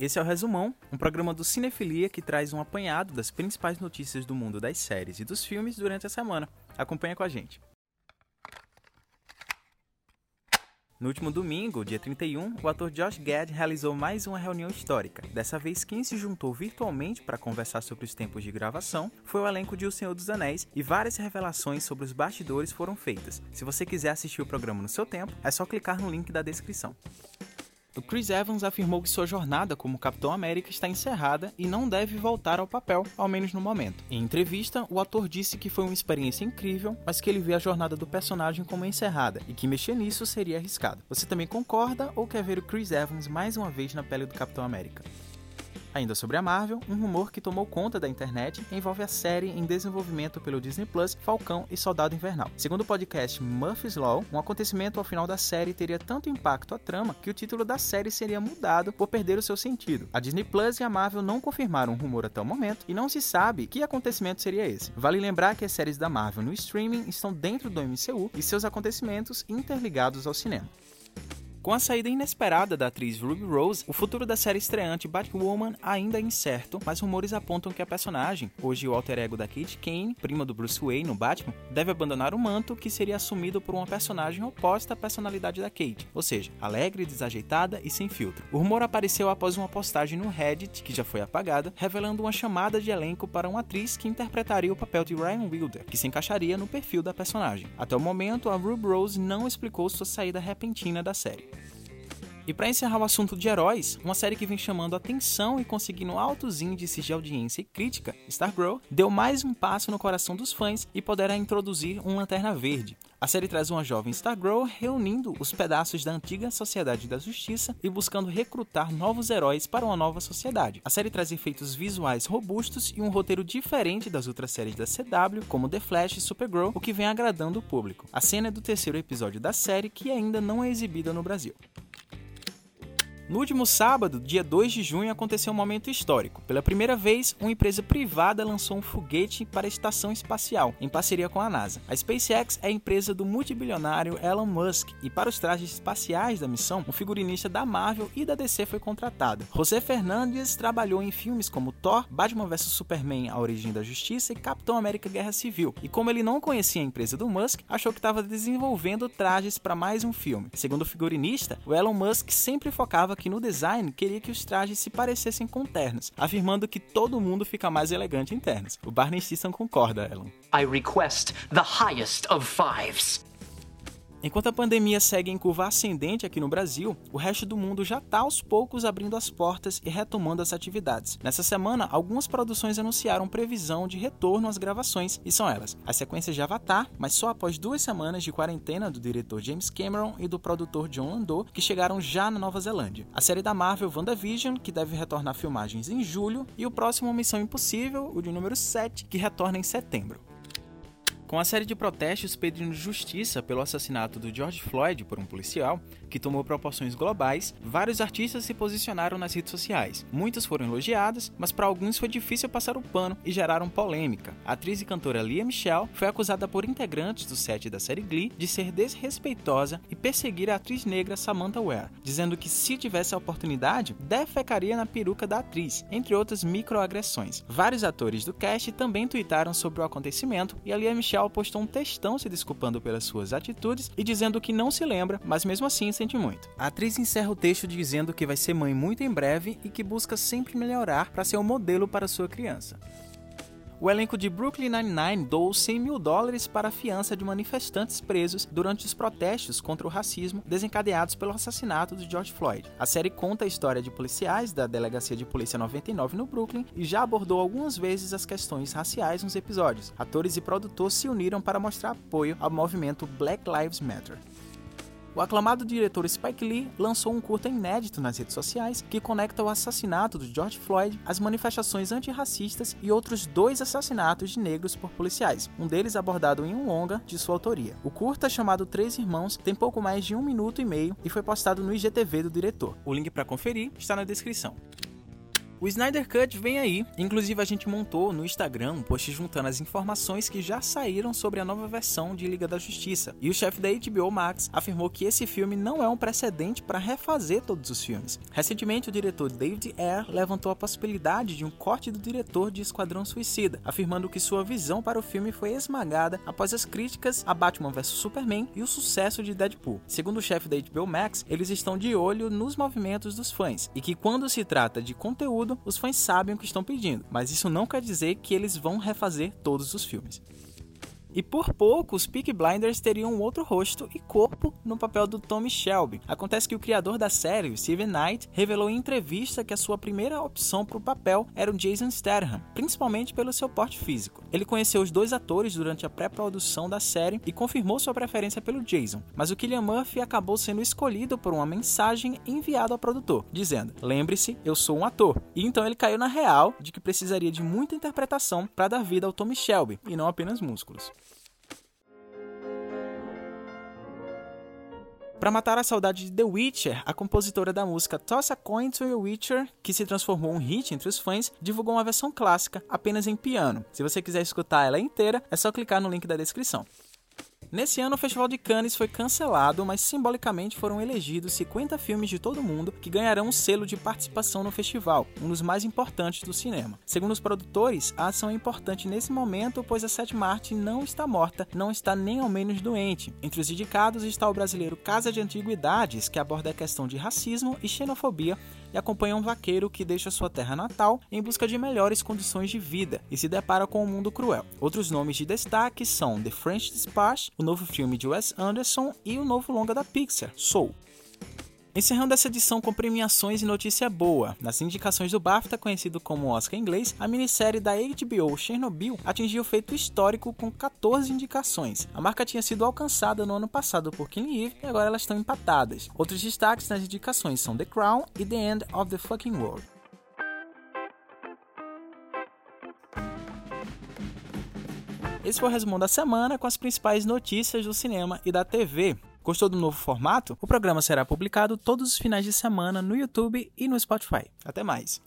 Esse é o Resumão, um programa do Cinefilia que traz um apanhado das principais notícias do mundo das séries e dos filmes durante a semana. Acompanha com a gente. No último domingo, dia 31, o ator Josh Gad realizou mais uma reunião histórica. Dessa vez, quem se juntou virtualmente para conversar sobre os tempos de gravação foi o elenco de O Senhor dos Anéis e várias revelações sobre os bastidores foram feitas. Se você quiser assistir o programa no seu tempo, é só clicar no link da descrição. O Chris Evans afirmou que sua jornada como Capitão América está encerrada e não deve voltar ao papel, ao menos no momento. Em entrevista, o ator disse que foi uma experiência incrível, mas que ele vê a jornada do personagem como encerrada e que mexer nisso seria arriscado. Você também concorda ou quer ver o Chris Evans mais uma vez na pele do Capitão América? Ainda sobre a Marvel, um rumor que tomou conta da internet envolve a série em desenvolvimento pelo Disney Plus Falcão e Soldado Invernal. Segundo o podcast Murphy's Law, um acontecimento ao final da série teria tanto impacto à trama que o título da série seria mudado por perder o seu sentido. A Disney Plus e a Marvel não confirmaram o rumor até o momento e não se sabe que acontecimento seria esse. Vale lembrar que as séries da Marvel no streaming estão dentro do MCU e seus acontecimentos interligados ao cinema. Com a saída inesperada da atriz Ruby Rose, o futuro da série estreante Batwoman ainda é incerto, mas rumores apontam que a personagem, hoje o alter ego da Kate Kane, prima do Bruce Wayne no Batman, deve abandonar o manto que seria assumido por uma personagem oposta à personalidade da Kate, ou seja, alegre, desajeitada e sem filtro. O rumor apareceu após uma postagem no Reddit, que já foi apagada, revelando uma chamada de elenco para uma atriz que interpretaria o papel de Ryan Wilder, que se encaixaria no perfil da personagem. Até o momento, a Ruby Rose não explicou sua saída repentina da série. E para encerrar o assunto de heróis, uma série que vem chamando atenção e conseguindo altos índices de audiência e crítica, Stargirl, deu mais um passo no coração dos fãs e poderá introduzir um Lanterna Verde. A série traz uma jovem Stargirl reunindo os pedaços da antiga Sociedade da Justiça e buscando recrutar novos heróis para uma nova sociedade. A série traz efeitos visuais robustos e um roteiro diferente das outras séries da CW, como The Flash e Supergirl, o que vem agradando o público. A cena é do terceiro episódio da série que ainda não é exibida no Brasil. No último sábado, dia 2 de junho, aconteceu um momento histórico. Pela primeira vez, uma empresa privada lançou um foguete para a estação espacial, em parceria com a NASA. A SpaceX é a empresa do multibilionário Elon Musk, e para os trajes espaciais da missão, um figurinista da Marvel e da DC foi contratado. José Fernandes trabalhou em filmes como Thor, Batman vs Superman A Origem da Justiça e Capitão América Guerra Civil. E como ele não conhecia a empresa do Musk, achou que estava desenvolvendo trajes para mais um filme. Segundo o figurinista, o Elon Musk sempre focava que no design queria que os trajes se parecessem com ternos, afirmando que todo mundo fica mais elegante em ternos. O Barney Stinson concorda, Elon. I request the highest of fives. Enquanto a pandemia segue em curva ascendente aqui no Brasil, o resto do mundo já está aos poucos abrindo as portas e retomando as atividades. Nessa semana, algumas produções anunciaram previsão de retorno às gravações, e são elas: a sequência de Avatar, mas só após duas semanas de quarentena do diretor James Cameron e do produtor John Landau, que chegaram já na Nova Zelândia. A série da Marvel WandaVision, que deve retornar filmagens em julho, e o próximo Missão Impossível, o de número 7, que retorna em setembro. Com a série de protestos pedindo justiça pelo assassinato do George Floyd por um policial, que tomou proporções globais, vários artistas se posicionaram nas redes sociais. Muitos foram elogiados, mas para alguns foi difícil passar o pano e geraram polêmica. A atriz e cantora Lia Michelle foi acusada por integrantes do set da série Glee de ser desrespeitosa e perseguir a atriz negra Samantha Ware, dizendo que se tivesse a oportunidade, defecaria na peruca da atriz, entre outras microagressões. Vários atores do cast também tuitaram sobre o acontecimento e a Lia Michelle postou um textão se desculpando pelas suas atitudes e dizendo que não se lembra, mas mesmo assim sente muito. A atriz encerra o texto dizendo que vai ser mãe muito em breve e que busca sempre melhorar para ser um modelo para sua criança. O elenco de Brooklyn Nine-Nine doou 100 mil dólares para a fiança de manifestantes presos durante os protestos contra o racismo desencadeados pelo assassinato de George Floyd. A série conta a história de policiais da Delegacia de Polícia 99 no Brooklyn e já abordou algumas vezes as questões raciais nos episódios. Atores e produtores se uniram para mostrar apoio ao movimento Black Lives Matter. O aclamado diretor Spike Lee lançou um curta inédito nas redes sociais que conecta o assassinato de George Floyd às manifestações antirracistas e outros dois assassinatos de negros por policiais, um deles abordado em um longa de sua autoria. O curta, chamado Três Irmãos, tem pouco mais de um minuto e meio e foi postado no IGTV do diretor. O link para conferir está na descrição. O Snyder Cut vem aí, inclusive a gente montou no Instagram um post juntando as informações que já saíram sobre a nova versão de Liga da Justiça. E o chefe da HBO Max afirmou que esse filme não é um precedente para refazer todos os filmes. Recentemente, o diretor David Ayer levantou a possibilidade de um corte do diretor de Esquadrão Suicida, afirmando que sua visão para o filme foi esmagada após as críticas a Batman vs Superman e o sucesso de Deadpool. Segundo o chefe da HBO Max, eles estão de olho nos movimentos dos fãs e que quando se trata de conteúdo os fãs sabem o que estão pedindo, mas isso não quer dizer que eles vão refazer todos os filmes. E por pouco, os Peak Blinders teriam outro rosto e corpo no papel do Tommy Shelby. Acontece que o criador da série, Steven Knight, revelou em entrevista que a sua primeira opção para o papel era o Jason Statham, principalmente pelo seu porte físico. Ele conheceu os dois atores durante a pré-produção da série e confirmou sua preferência pelo Jason, mas o Killian Murphy acabou sendo escolhido por uma mensagem enviada ao produtor, dizendo: "Lembre-se, eu sou um ator". E então ele caiu na real de que precisaria de muita interpretação para dar vida ao Tommy Shelby e não apenas músculos. Para matar a saudade de The Witcher, a compositora da música Toss a Coin to a Witcher, que se transformou em um hit entre os fãs, divulgou uma versão clássica apenas em piano. Se você quiser escutar ela inteira, é só clicar no link da descrição. Nesse ano, o Festival de Cannes foi cancelado, mas simbolicamente foram elegidos 50 filmes de todo mundo que ganharão um selo de participação no festival, um dos mais importantes do cinema. Segundo os produtores, a ação é importante nesse momento, pois a Sete Marte não está morta, não está nem ao menos doente. Entre os indicados está o brasileiro Casa de Antiguidades, que aborda a questão de racismo e xenofobia e acompanha um vaqueiro que deixa sua terra natal em busca de melhores condições de vida e se depara com um mundo cruel. Outros nomes de destaque são The French Dispatch, o novo filme de Wes Anderson e o novo longa da Pixar, Soul. Encerrando essa edição com premiações e notícia boa. Nas indicações do BAFTA, conhecido como Oscar inglês, a minissérie da HBO Chernobyl atingiu feito histórico com 14 indicações. A marca tinha sido alcançada no ano passado por Killing Eve e agora elas estão empatadas. Outros destaques nas indicações são The Crown e The End of the Fucking World. Esse foi o resumo da semana com as principais notícias do cinema e da TV. Gostou do novo formato? O programa será publicado todos os finais de semana no YouTube e no Spotify. Até mais!